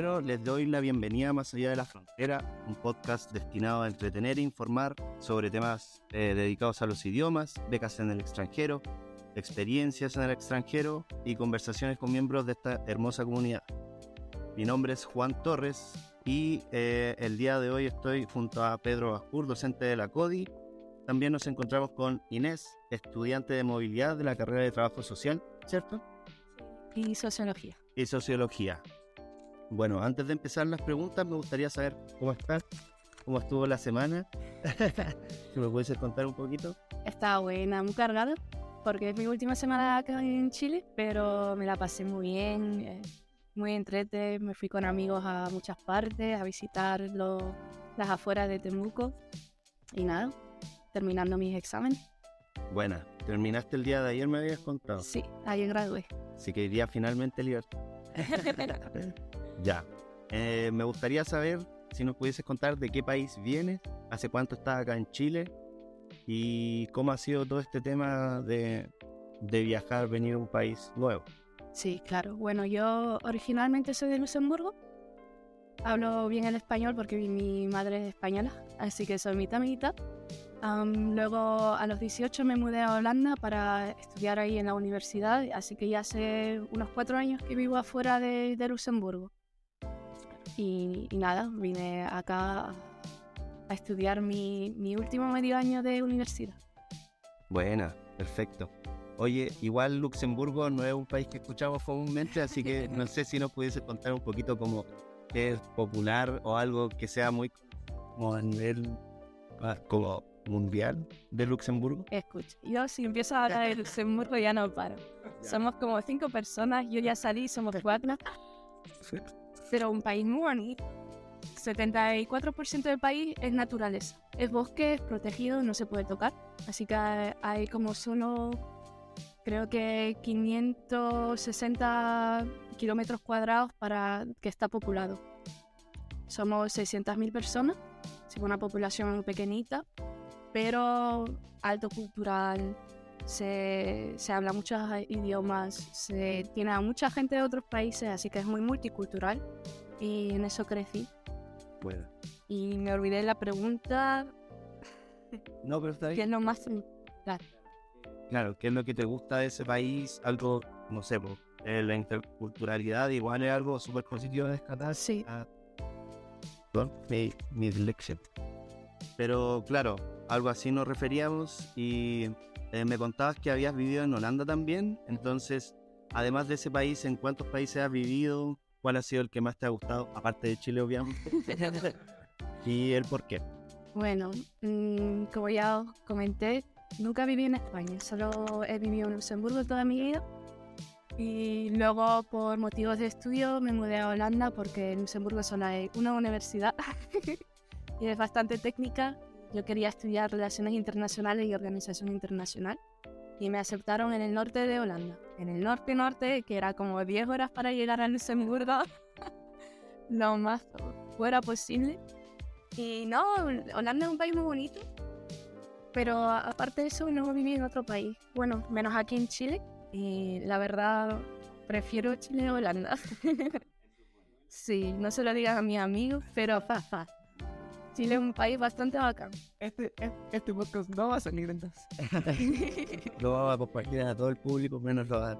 Bueno, les doy la bienvenida a Más Allá de la Frontera, un podcast destinado a entretener e informar sobre temas eh, dedicados a los idiomas, becas en el extranjero, experiencias en el extranjero y conversaciones con miembros de esta hermosa comunidad. Mi nombre es Juan Torres y eh, el día de hoy estoy junto a Pedro Bascur, docente de la CODI. También nos encontramos con Inés, estudiante de movilidad de la carrera de trabajo social, ¿cierto? Y sociología. Y sociología. Bueno, antes de empezar las preguntas, me gustaría saber cómo estás, cómo estuvo la semana. si me puedes contar un poquito. Está buena, muy cargada, porque es mi última semana acá en Chile, pero me la pasé muy bien, eh, muy entrete. Me fui con amigos a muchas partes, a visitar las afueras de Temuco. Y nada, terminando mis exámenes. Buena, terminaste el día de ayer, me habías contado. Sí, ayer gradué. Así que iría finalmente libertad. Ya. Eh, me gustaría saber si nos pudieses contar de qué país vienes, hace cuánto estás acá en Chile y cómo ha sido todo este tema de, de viajar, venir a un país nuevo. Sí, claro. Bueno, yo originalmente soy de Luxemburgo. Hablo bien el español porque mi madre es española, así que soy mitad mitad. luego a los 18 me mudé a Holanda para estudiar ahí en la universidad, así que ya hace unos cuatro años que vivo afuera de, de Luxemburgo. Y, nada, vine acá a estudiar mi, mi, último medio año de universidad. Buena, perfecto. Oye, igual Luxemburgo no es un país que escuchamos comúnmente, así que no sé si nos pudiese contar un poquito como qué es popular o algo que sea muy como a nivel ah, como mundial de Luxemburgo. Escucha, yo si empiezo a hablar de Luxemburgo ya no paro. Somos como cinco personas, yo ya salí, somos cuatro pero un país muy bonito. 74% del país es naturaleza. Es bosque, es protegido, no se puede tocar. Así que hay como solo, creo que 560 kilómetros cuadrados para que está populado. Somos 600.000 personas, es una población pequeñita, pero alto cultural, se, se, habla muchos idiomas, se tiene a mucha gente de otros países, así que es muy multicultural y en eso crecí. Bueno. Y me olvidé la pregunta. No, pero está bien. ¿Qué es lo más claro. claro, ¿qué es lo que te gusta de ese país? Algo, no sé, eh, la interculturalidad igual es algo súper positivo de descartar. Sí. Ah, mi, mi Pero claro, algo así nos referíamos y eh, me contabas que habías vivido en Holanda también, entonces, además de ese país, ¿en cuántos países has vivido? ¿Cuál ha sido el que más te ha gustado? Aparte de Chile, obviamente. ¿Y el por qué? Bueno, mm, como ya os comenté, nunca viví en España, solo he vivido en Luxemburgo toda mi vida. Y luego, por motivos de estudio, me mudé a Holanda porque en Luxemburgo solo hay una universidad y es bastante técnica yo quería estudiar Relaciones Internacionales y Organización Internacional y me aceptaron en el norte de Holanda, en el norte-norte, que era como 10 horas para llegar a Luxemburgo, lo más fuera posible. Y no, Holanda es un país muy bonito, pero aparte de eso no viví en otro país, bueno, menos aquí en Chile, y la verdad prefiero Chile a Holanda. sí, no se lo digan a mis amigos, pero fa, fa. Chile es un país bastante bacán. Este, este podcast no va a salir entonces. lo vamos a compartir a todo el público, menos lo va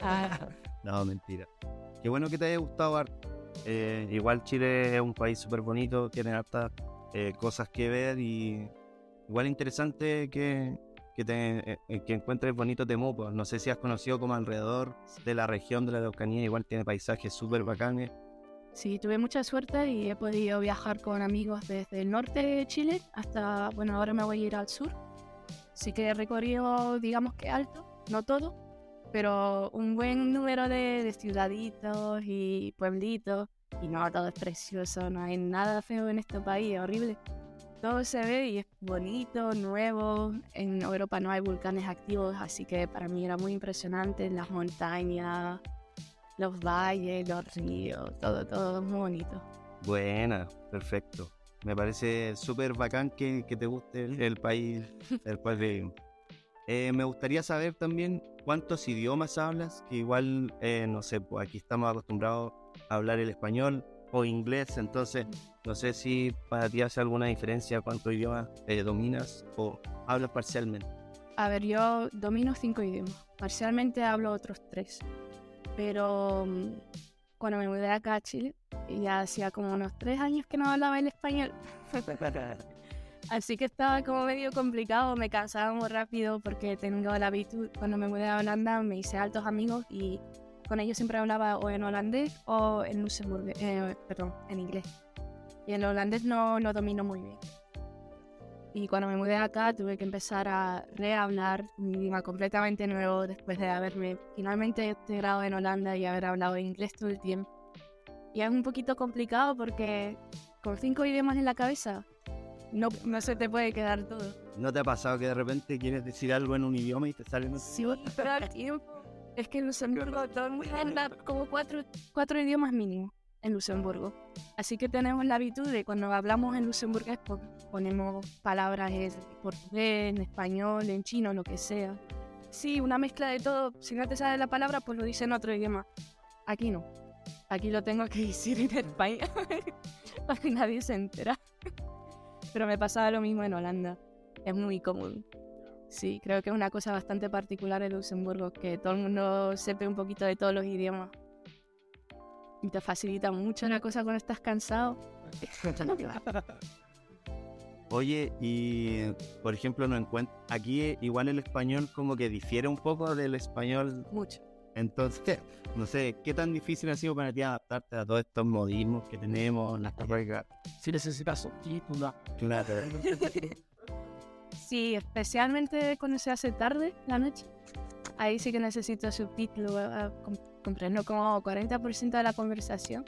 ah. No, mentira. Qué bueno que te haya gustado, eh, igual Chile es un país súper bonito, tiene hartas eh, cosas que ver y igual interesante que, que, te, eh, que encuentres bonito Temuco. No sé si has conocido como alrededor de la región de la Araucanía, igual tiene paisajes súper bacanes. Sí, tuve mucha suerte y he podido viajar con amigos desde el norte de Chile hasta, bueno, ahora me voy a ir al sur. Sí que he recorrido, digamos que alto, no todo, pero un buen número de, de ciudaditos y pueblitos. Y no, todo es precioso, no hay nada feo en este país, es horrible. Todo se ve y es bonito, nuevo. En Europa no hay volcanes activos, así que para mí era muy impresionante. Las montañas, los valles, los ríos, todo, todo muy bonito. Buena, perfecto. Me parece súper bacán que, te guste el, país, el país eh, me gustaría saber también cuántos idiomas hablas, que igual, eh, no sé, pues aquí estamos acostumbrados hablar el español o inglés, entonces no sé si para ti hace alguna diferencia cuántos idiomas eh, dominas o hablas parcialmente. A ver, yo domino cinco idiomas. Parcialmente hablo otros tres. Pero mm, cuando me mudé acá a Chile, ya hacía como unos tres años que no hablaba el español. Así que estaba como medio complicado, me cansaba muy rápido porque tengo la habitude, cuando me mudé a Holanda me hice altos amigos y con ellos siempre hablaba o en holandés o en luxemburgués, eh, perdón, en inglés. Y el holandés no lo domino muy bien. Y cuando me mudé acá tuve que empezar a rehablar un idioma completamente nuevo después de haberme finalmente integrado en Holanda y haber hablado inglés todo el tiempo. Y es un poquito complicado porque con cinco idiomas en la cabeza no, no se te puede quedar todo. ¿No te ha pasado que de repente quieres decir algo en un idioma y te sale en otro? Sí, pero al tiempo. Es que en Luxemburgo todo el mundo habla como cuatro, cuatro idiomas mínimo en Luxemburgo. Así que tenemos la habitude de cuando hablamos en luxemburgués pues, ponemos palabras en portugués, en español, en chino, lo que sea. Sí, una mezcla de todo. Si no te sale la palabra, pues lo dice en otro idioma. Aquí no. Aquí lo tengo que decir en español. para que nadie se entera. Pero me pasaba lo mismo en Holanda. Es muy común. Sí, creo que es una cosa bastante particular en Luxemburgo, que todo el mundo sepa un poquito de todos los idiomas. Y te facilita mucho la cosa cuando estás cansado. Oye, y por ejemplo, no encuentro aquí igual el español como que difiere un poco del español. Mucho. Entonces, no sé, ¿qué tan difícil ha sido para ti adaptarte a todos estos modismos que tenemos, las carreras? Si necesitas subtítulos. Claro. Sí, especialmente cuando se hace tarde, la noche. Ahí sí que necesito subtítulos. Com- Comprendo como 40% de la conversación.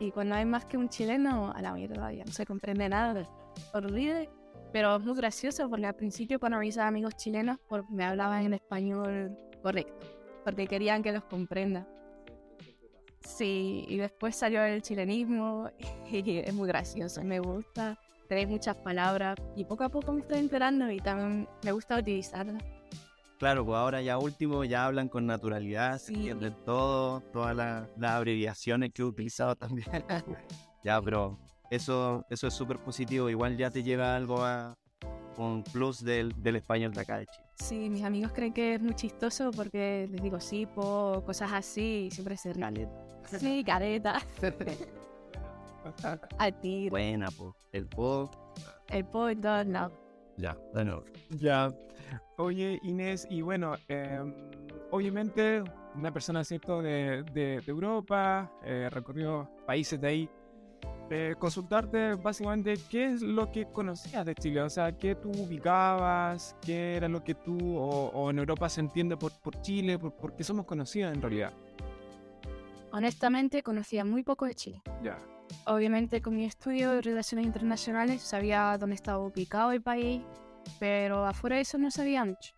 Y cuando hay más que un chileno, a la mierda, ya no se comprende nada. Horrible. Pero es muy gracioso porque al principio cuando mis amigos chilenos pues, me hablaban en español correcto. Porque querían que los comprenda. Sí, y después salió el chilenismo y es muy gracioso, me gusta. Tenéis muchas palabras y poco a poco me estoy enterando y también me gusta utilizarlas. Claro, pues ahora ya último ya hablan con naturalidad, se Sí. entienden todo, todas la- las abreviaciones que he utilizado también. ya, pero eso, eso es súper positivo. Igual ya te lleva algo a un plus del, del español de acá de Chile. Sí, mis amigos creen que es muy chistoso porque les digo sí, po, cosas así y siempre se ríen. Sí, careta, a ti, Buena, pues. El po. el po en todos lados. Ya, bueno. Ya. Oye, Inés, y bueno, em, obviamente una persona, ¿cierto?, de, de- de Europa, eh, recorrió países de ahí. Eh, consultarte básicamente qué es lo que conocías de Chile, o sea, qué tú ubicabas, qué era lo que tú o, o en Europa se entiende por, por Chile, por, por qué somos conocidos en realidad. Honestamente, conocía muy poco de Chile. Ya. Obviamente con mi estudio de relaciones internacionales sabía dónde estaba ubicado el país, pero afuera de eso no sabía mucho.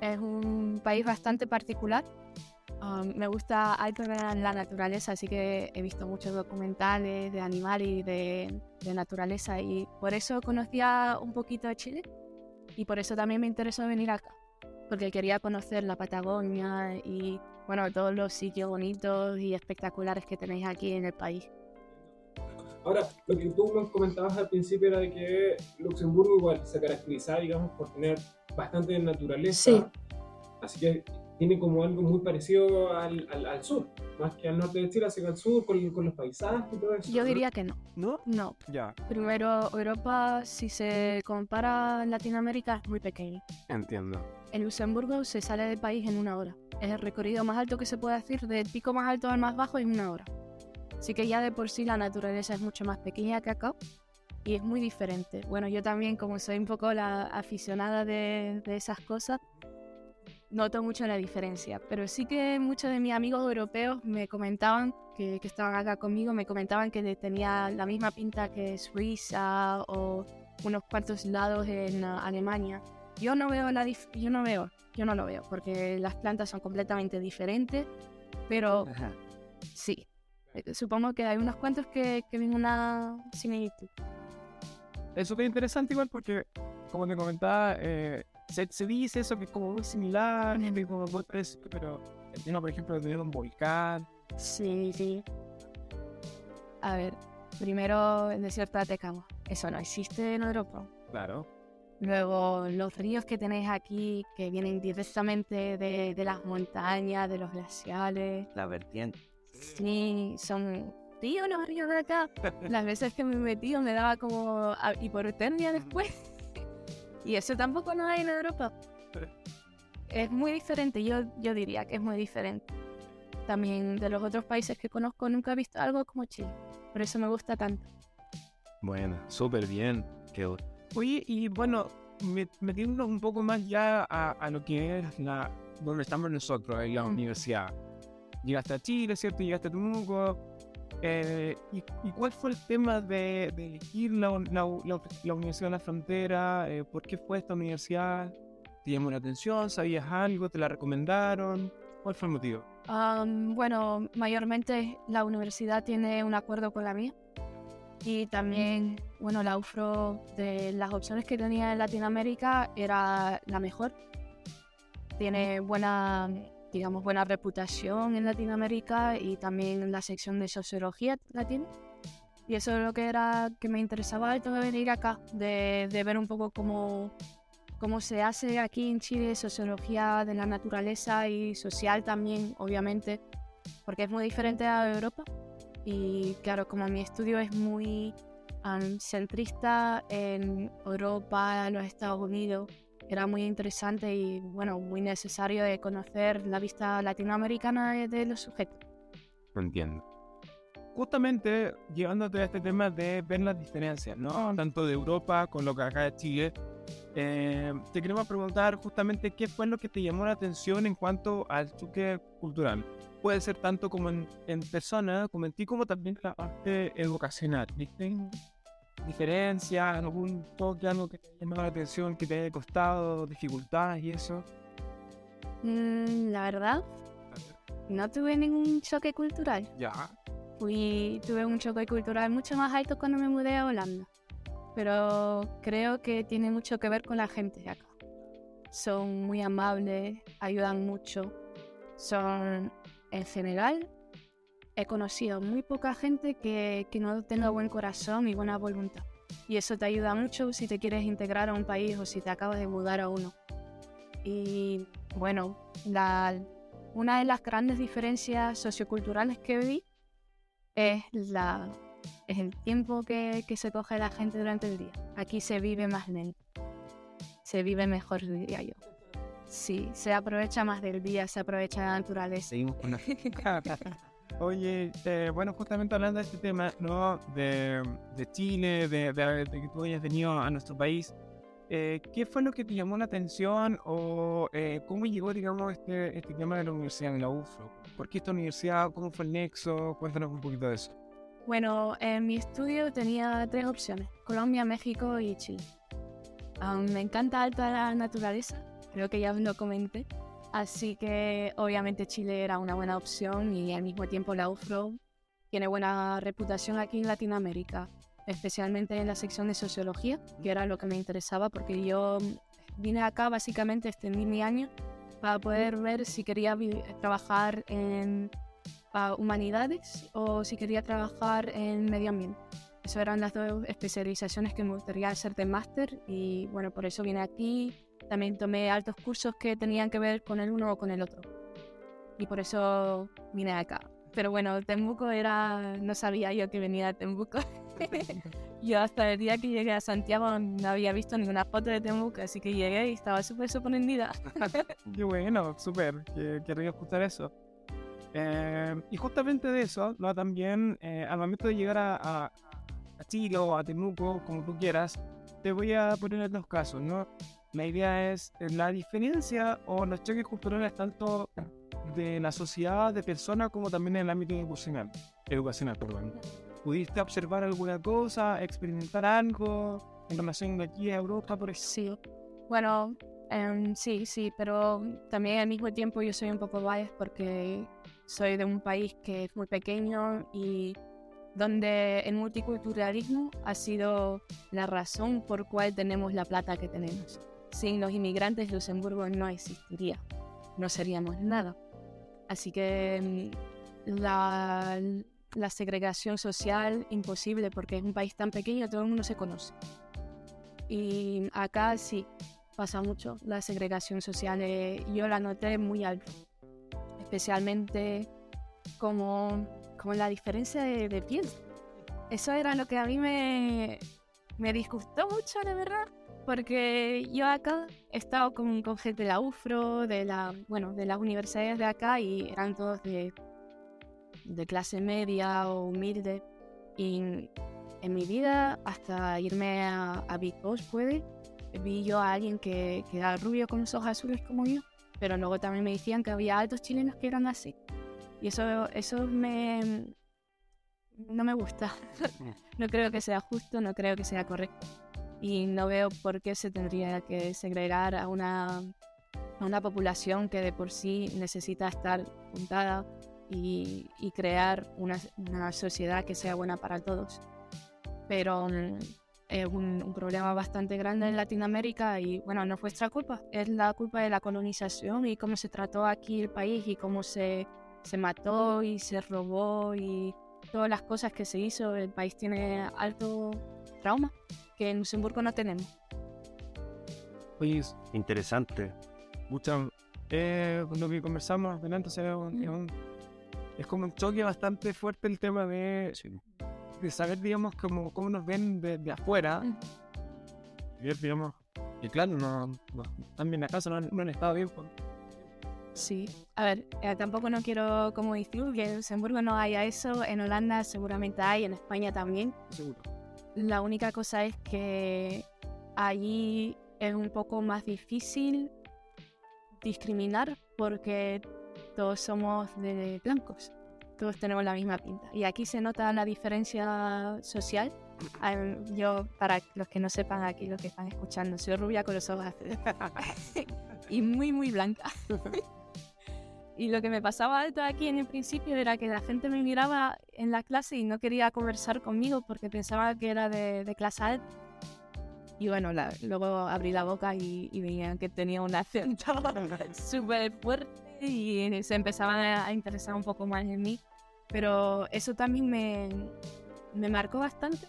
Es un país bastante particular. Um, me gusta algo la naturaleza, así que he visto muchos documentales de animales y de, de naturaleza y por eso conocía un poquito de Chile y por eso también me interesó venir acá, porque quería conocer la Patagonia y bueno, todos los sitios bonitos y espectaculares que tenéis aquí en el país. Ahora, lo que tú me comentabas al principio era de que Luxemburgo igual se caracterizaba, digamos, por tener bastante naturaleza. Sí. Así que tiene como algo muy parecido al, al, al sur, más que al norte de Chile, hacia el sur, con, con los paisajes y todo eso. Yo diría que no. ¿No? No. Ya, Primero, Europa, si se compara a Latinoamérica, es muy pequeño. entiendo. En Luxemburgo se sale del país en una hora. Es el recorrido más alto que se puede hacer, del pico más alto al más bajo en una hora. Así que ya de por sí la naturaleza es mucho más pequeña que acá y es muy diferente. Bueno, yo también, como soy un poco la aficionada de, de esas cosas, noto mucho la diferencia. Pero sí que muchos de mis amigos europeos me comentaban, que, que estaban acá conmigo, me comentaban que tenía la misma pinta que Suiza o unos cuantos lados en ah, Alemania. Yo no veo la dif- yo no veo, yo no lo veo, porque las plantas son completamente diferentes, pero Ajá. sí. Eh, Supongo que hay unos cuantos que, que ven una similitud. Es súper interesante igual porque, como te comentaba, eh, se, se dice eso que es como muy similar, como muy parecido, pero el tema, por ejemplo, de un volcán, Sí, sí. A ver, primero el desierto de Atacama. Eso no existe en Europa. Claro. Luego los ríos que tenéis aquí, que vienen directamente de, de las montañas, de los glaciales. La vertiente. Sí, son ríos los ríos de acá. Las veces que me he metido me daba como hipotermia después. Y eso tampoco no hay en Europa. Es muy diferente, yo, yo diría que es muy diferente. También de los otros países que conozco nunca he visto algo como Chile. Por eso me gusta tanto. Bueno, súper bien. Que Oye, y bueno, me- metiéndonos un poco más ya a, a lo que es la donde estamos nosotros, en la Mm. universidad. Llegaste a Chile, ¿cierto? Llegaste a Temuco. Eh, y, y cuál fue el tema de, de elegir la, la, la- la Universidad de la Frontera? Eh, ¿Por qué fue esta universidad? ¿Te llamó la atención? ¿Sabías algo? ¿Te la recomendaron? ¿Cuál fue el motivo? Am, bueno, mayormente la universidad tiene un acuerdo con la mía. Y también, bueno, la UFRO de las opciones que tenía en Latinoamérica era la mejor. Tiene buena, digamos, buena reputación en Latinoamérica y también la sección de sociología la tiene. Y eso es lo que era que me interesaba alto de venir acá, de, de ver un poco cómo, cómo se hace aquí en Chile sociología de la naturaleza y social también, obviamente, porque es muy diferente a Europa. Y claro, como mi estudio es muy am, centrista en Europa, los Estados Unidos, era muy interesante y bueno, muy necesario de conocer la vista latinoamericana de- los sujetos. No entiendo. Justamente llevándote a este tema de ver las diferencias, ¿no? Tanto de Europa con lo que acá de Chile. eh, te queremos preguntar justamente qué fue lo que te llamó la atención en cuanto al choque cultural. Puede ser tanto como en, en persona, como en ti, como también la parte educacional. ¿Viste? ¿Diferencias? ¿Algún toque, algo que te haya llamado la atención, que te haya costado, dificultades y eso? Mm, la verdad, no tuve ningún choque cultural. Ya. Fui, tuve un choque cultural mucho más alto cuando me mudé a Holanda. Pero creo que tiene mucho que ver con la gente de acá. Son muy amables, ayudan mucho. Son, en general, he conocido muy poca gente que, que no tenga buen corazón y buena voluntad. Y eso te ayuda mucho si te quieres integrar a un país o si te acabas de mudar a uno. Y bueno, la, una de las grandes diferencias socioculturales que vi es, la, es el tiempo que, que se coge la gente durante el día. Aquí se vive más lento. Se vive mejor, diría yo. Sí, se aprovecha más del día, se aprovecha la naturaleza. seguimos con la... Oye, eh, bueno, justamente hablando de este tema, ¿no? De, de Chile, de, de- de que tú hayas venido a nuestro país, eh, ¿qué fue lo que te llamó la atención o eh, cómo llegó, digamos, este, este tema de la universidad en la UFRO? ¿Por qué esta universidad? ¿Cómo fue el nexo? Cuéntanos un poquito de eso. Bueno, en mi estudio tenía tres opciones, Colombia, México y Chile. Um, me encanta alta la naturaleza, creo que ya lo comenté, así que obviamente Chile era una buena opción y al mismo tiempo la UFRO tiene buena reputación aquí en Latinoamérica, especialmente en la sección de sociología, que era lo que me interesaba porque yo vine acá básicamente, extendí mi año para poder ver si quería trabajar en humanidades o si quería trabajar en medio ambiente. Esas eran las dos especializaciones que me gustaría hacer de máster y bueno, por eso vine aquí. También tomé altos cursos que tenían que ver con el uno o con el otro. Y por eso vine acá. Pero bueno, Tembuco era... No sabía yo que venía de Tembuco. yo hasta el día que llegué a Santiago no había visto ninguna foto de Tembuco, así que llegué y estaba súper sorprendida. Qué bueno, súper, que quería escuchar eso. Eh, y justamente de eso, ¿no? También eh, al momento de llegar a, a, a Chile o a Temuco, como tú quieras, te voy a poner dos casos, ¿no? La idea es eh, la diferencia o los choques culturales tanto de la sociedad, de personas, como también en el ámbito educacional. Educacional, perdón. ¿Pudiste observar alguna cosa, experimentar algo en relación de aquí a Europa, por ejemplo? Sí. Bueno, em, sí, sí, pero también al mismo tiempo yo soy un poco biased porque soy de un país que es muy pequeño y donde el multiculturalismo ha sido la razón por cual tenemos la plata que tenemos. Sin los inmigrantes Luxemburgo no existiría, no seríamos nada. Así que mm, la, la segregación social imposible porque es un país tan pequeño, todo el mundo se conoce. Y acá sí, pasa mucho la segregación social. eh, yo la noté muy alto, especialmente como, como la diferencia de, de piel. Eso era lo que a mí me, me disgustó mucho, la verdad, porque yo acá he estado con, con gente de la UFRO, de, la, bueno, de las universidades de acá y eran todos de, de clase media o humilde. Y en mi vida, hasta irme a, a Big Boss, puede, vi yo a alguien que, que era rubio con los ojos azules como yo, pero luego también me decían que había altos chilenos que eran así. Y eso, eso me, no me gusta. no creo que sea justo, no creo que sea correcto. Y no veo por qué se tendría que segregar a una, a una población que de por sí necesita estar juntada y, y crear una, una sociedad que sea buena para todos. Pero mm, es un, un problema bastante grande en Latinoamérica y bueno, no es vuestra culpa, es la culpa de la colonización y cómo se trató aquí el país y cómo se, se mató y se robó y todas las cosas que se hizo. El país tiene alto trauma que en Luxemburgo no tenemos. Oye, Interesante. mucha, eh, lo que conversamos delante o sea, un- es, un- es como un choque bastante fuerte el tema de, de saber, digamos, cómo, cómo nos ven de, de afuera. Mm. Y ver, digamos, y claro, no, no están bien acaso, no han, no han estado bien. pues. Sí, a ver, eh, tampoco no quiero como decir que en Luxemburgo no haya eso, en Holanda seguramente hay, en España también. Seguro. La única cosa es que allí es un poco más difícil discriminar porque todos somos de blancos, todos tenemos la misma pinta. Y aquí se nota la diferencia social. Yo, para los que no sepan aquí, los que están escuchando, soy rubia con los ojos y muy, muy blanca. Y lo que me pasaba alto aquí en el principio era que la gente me miraba en la clase y no quería conversar conmigo porque pensaba que era de, de clase alta. Y bueno, la- luego abrí la boca y, y veían que tenía un acento súper fuerte y se empezaban a interesar un poco más en mí. Pero eso también me, me marcó bastante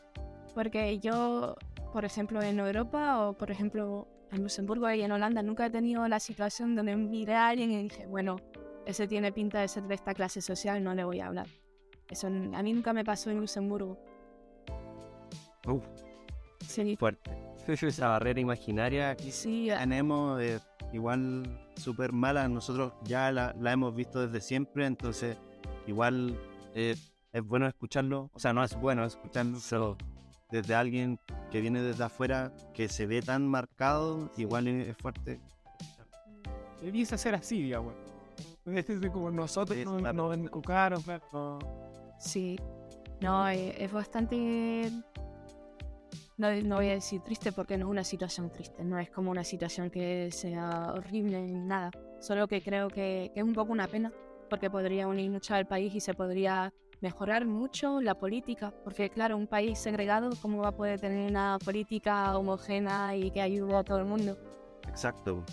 porque yo, por ejemplo, en Europa o por ejemplo en Luxemburgo y en Holanda nunca he tenido la situación donde miré a alguien y dije, bueno, ese tiene pinta de ser de esta clase social, no le voy a hablar. Eso a mí nunca me pasó en Luxemburgo. Uf, Sí, fuerte. Esa barrera imaginaria que sí, tenemos es igual súper mala. Nosotros ya la, la hemos visto desde siempre, entonces igual eh, es bueno escucharlo. O sea, no es bueno escucharlo, desde alguien que viene desde afuera, que se ve tan marcado, igual es fuerte. Debiese ser así, digamos. Es decir, como nosotros Sí, nos, claro. nos encucaron, claro. no- sí. No, eh, es bastante... No, no voy a decir triste porque no es una situación triste, no es como una situación que sea horrible ni nada. Solo que creo que, que es un poco una pena porque podría unir mucho al país y se podría mejorar mucho la política. Porque claro, un país segregado, ¿cómo va a poder tener una política homogénea y que ayude a todo el mundo? Exacto.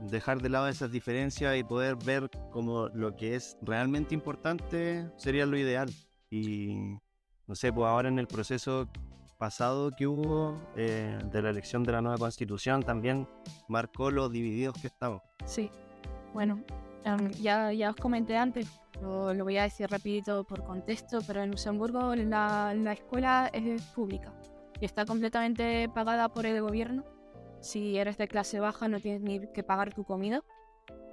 Dejar de lado esas diferencias y poder ver como lo que es realmente importante sería lo ideal. Y no sé, pues ahora en el proceso pasado que hubo eh, de la elección de la nueva constitución también marcó los divididos que estamos. Sí, bueno, ya, ya os comenté antes, lo, lo voy a decir rapidito por contexto, pero en Luxemburgo la, la escuela es pública y está completamente pagada por el gobierno. Si eres de clase baja no tienes ni que pagar tu comida.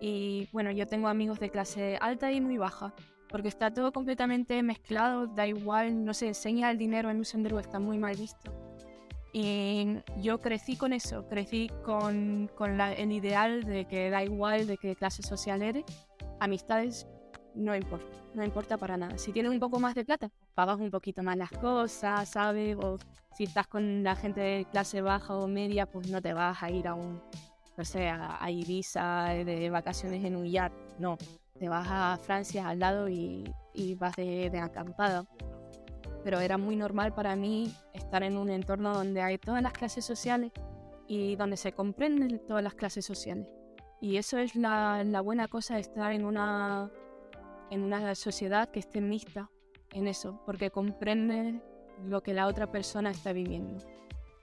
Y bueno, yo tengo amigos de clase alta y muy baja, porque está todo completamente mezclado, da igual, no se enseña el dinero en Luxemburgo, está muy mal visto. Y yo crecí con eso, crecí con, con el ideal de que da igual de qué clase social eres, amistades no importa, no importa para nada. Si tienes un poco más de plata, pagas un poquito más las cosas, ¿sabes? O si estás con la gente de clase baja o media, pues no te vas a ir a un, no sé, a, a Ibiza de vacaciones en un yacht, no. Te vas a Francia al lado y, y vas de, de acampada pero era muy normal para mí estar en un entorno donde hay todas las clases sociales y donde se comprenden todas las clases sociales. Y eso es la, la buena cosa de estar en una, en una sociedad que esté mixta, en eso, porque comprende lo que la otra persona está viviendo.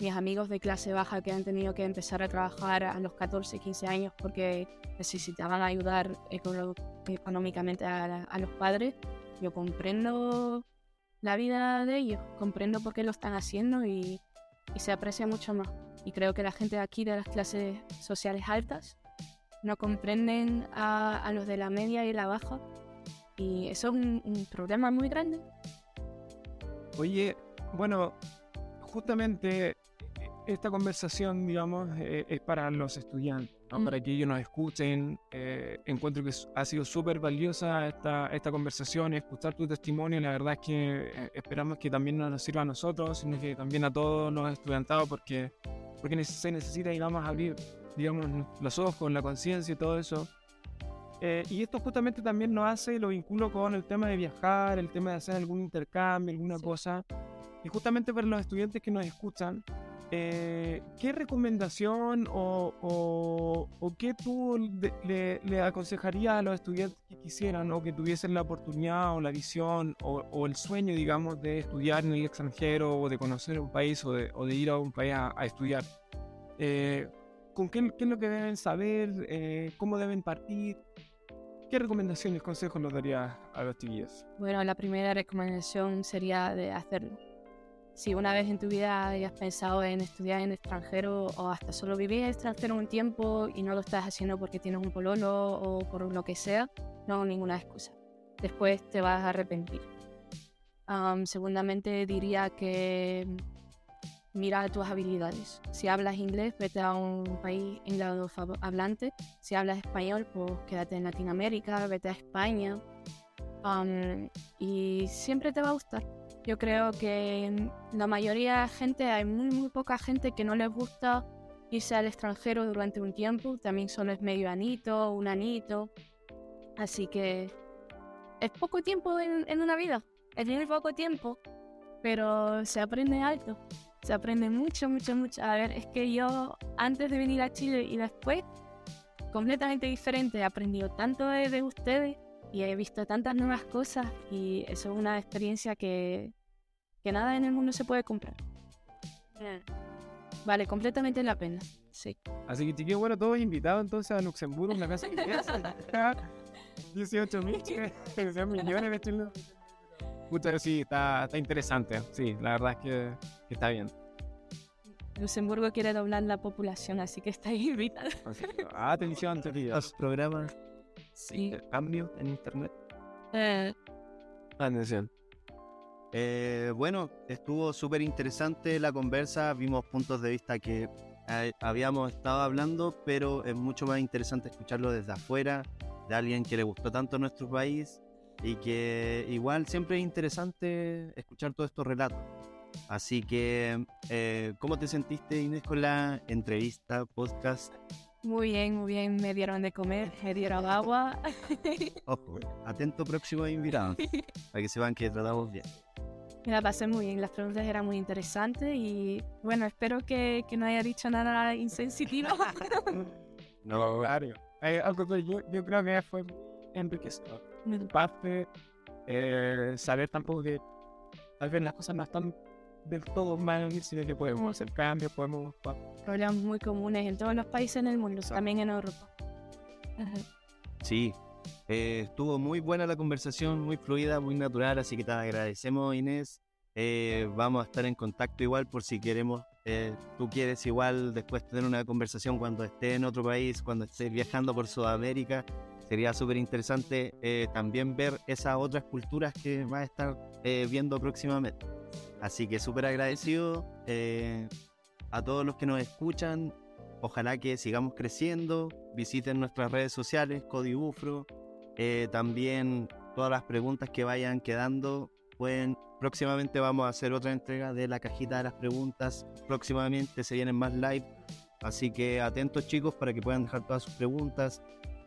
Mis amigos de clase baja que han tenido que empezar a trabajar a los 14, 15 años porque necesitaban ayudar económicamente a, a los padres, yo comprendo la vida de ellos, comprendo por qué lo están haciendo y, y se aprecia mucho más. Y creo que la gente de aquí, de las clases sociales altas, no comprenden a, a los de la media y la baja. Y eso es un, un problema muy grande. Oye, bueno, justamente esta conversación, digamos, eh, es para los estudiantes, ¿no? Mm. para que ellos nos escuchen. Eh, encuentro que ha sido súper valiosa esta, esta conversación, escuchar tu testimonio. La verdad es que eh, esperamos que también no nos sirva a nosotros, sino que también a todos los estudiantados, porque, porque se necesita, digamos, abrir, digamos, los ojos, la conciencia y todo eso. Eh, y esto justamente también nos hace, lo vinculo con el tema de viajar, el tema de hacer algún intercambio, alguna Sí. cosa. Y justamente para los estudiantes que nos escuchan, eh, ¿qué recomendación o, o- o qué tú de- le, le aconsejarías a los estudiantes que quisieran o que tuviesen la oportunidad o la visión o, o el sueño, digamos, de estudiar en el extranjero o de conocer un país o de, de ir a un país a, a estudiar? Eh, ¿Con qué, qué es lo que deben saber? Eh, ¿Cómo deben partir? ¿Qué recomendaciones, consejos nos darías a los chiquillos? Bueno, la primera recomendación sería de hacerlo. Si una vez en tu vida hayas pensado en estudiar en extranjero o hasta solo vivir en extranjero un tiempo y no lo estás haciendo porque tienes un pololo o por lo que sea, no ninguna excusa. Después te vas a arrepentir. Am, segundamente diría que mira tus habilidades. Si hablas inglés, vete a un país hablante. Si hablas español, pues quédate en Latinoamérica, vete a España. Um, y siempre te va a gustar. Yo creo que la mayoría de gente, hay muy, muy poca gente que no les gusta irse al extranjero durante un tiempo. También solo es medio anito, un anito. Así que es poco tiempo en, en una vida. Es muy poco tiempo. Pero se aprende alto. Se aprende mucho, mucho, mucho. A ver, es que yo antes de venir a Chile y después, completamente diferente. He aprendido tanto de, de ustedes y he visto tantas nuevas cosas y eso es una experiencia que, que nada en el mundo se puede comprar. Vale completamente la pena, sí. Así que, chiquillos, bueno, todos invitados entonces a Luxemburgo, en la casa de 18 mil millones de chilenos. Pucha, sí, está, está interesante. Sí, la verdad es que, que está bien. Luxemburgo quiere doblar la población, así que estáis invitados. Que, atención. Los programas Sí. cambio en internet. Eh, Atención. Eh, bueno, estuvo súper interesante la conversa, vimos puntos de vista que eh, habíamos estado hablando, pero es mucho más interesante escucharlo desde afuera, de alguien que le gustó tanto nuestro país y que igual siempre es interesante escuchar todos estos relatos. Así que, eh, ¿cómo te sentiste Inés con la entrevista, podcast? muy bien, muy bien. Me dieron de comer, me dieron agua. Ojo, atento próximo invitado, para que sepan que tratamos bien. Me la pasé muy bien, las preguntas eran muy interesantes y bueno, espero que, que no haya dicho nada insensitivo. No, Claro. Eh, algo que yo, yo creo que fue enriquecedor. Parte, eh, saber tampoco que tal vez las cosas no están del todo mal, sino que podemos hacer cambios, podemos... Problemas muy comunes en todos los países en el mundo, también en Europa. Ajá. Sí, eh, estuvo muy buena la conversación, muy fluida, muy natural, así que te agradecemos Inés. Eh, vamos a estar en contacto igual por si queremos, eh, tú quieres igual después tener una conversación cuando estés en otro país, cuando estés viajando por Sudamérica. Sería súper interesante eh, también ver esas otras culturas que vas a estar eh, viendo próximamente. Así que súper agradecido eh, a todos los que nos escuchan. Ojalá que sigamos creciendo. Visiten nuestras redes sociales, Codibufro. Eh, también todas las preguntas que vayan quedando. Pueden, próximamente vamos a hacer otra entrega de la cajita de las preguntas. Próximamente se vienen más live. Así que atentos chicos para que puedan dejar todas sus preguntas,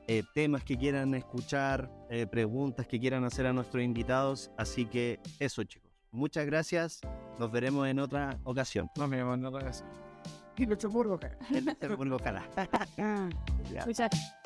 eh, temas que quieran escuchar, eh, preguntas que quieran hacer a nuestros invitados. Así que eso chicos. Muchas gracias. Nos veremos en otra ocasión. No me no, no, Y Luxemburgo, En Luxemburgo, ojalá. Muchas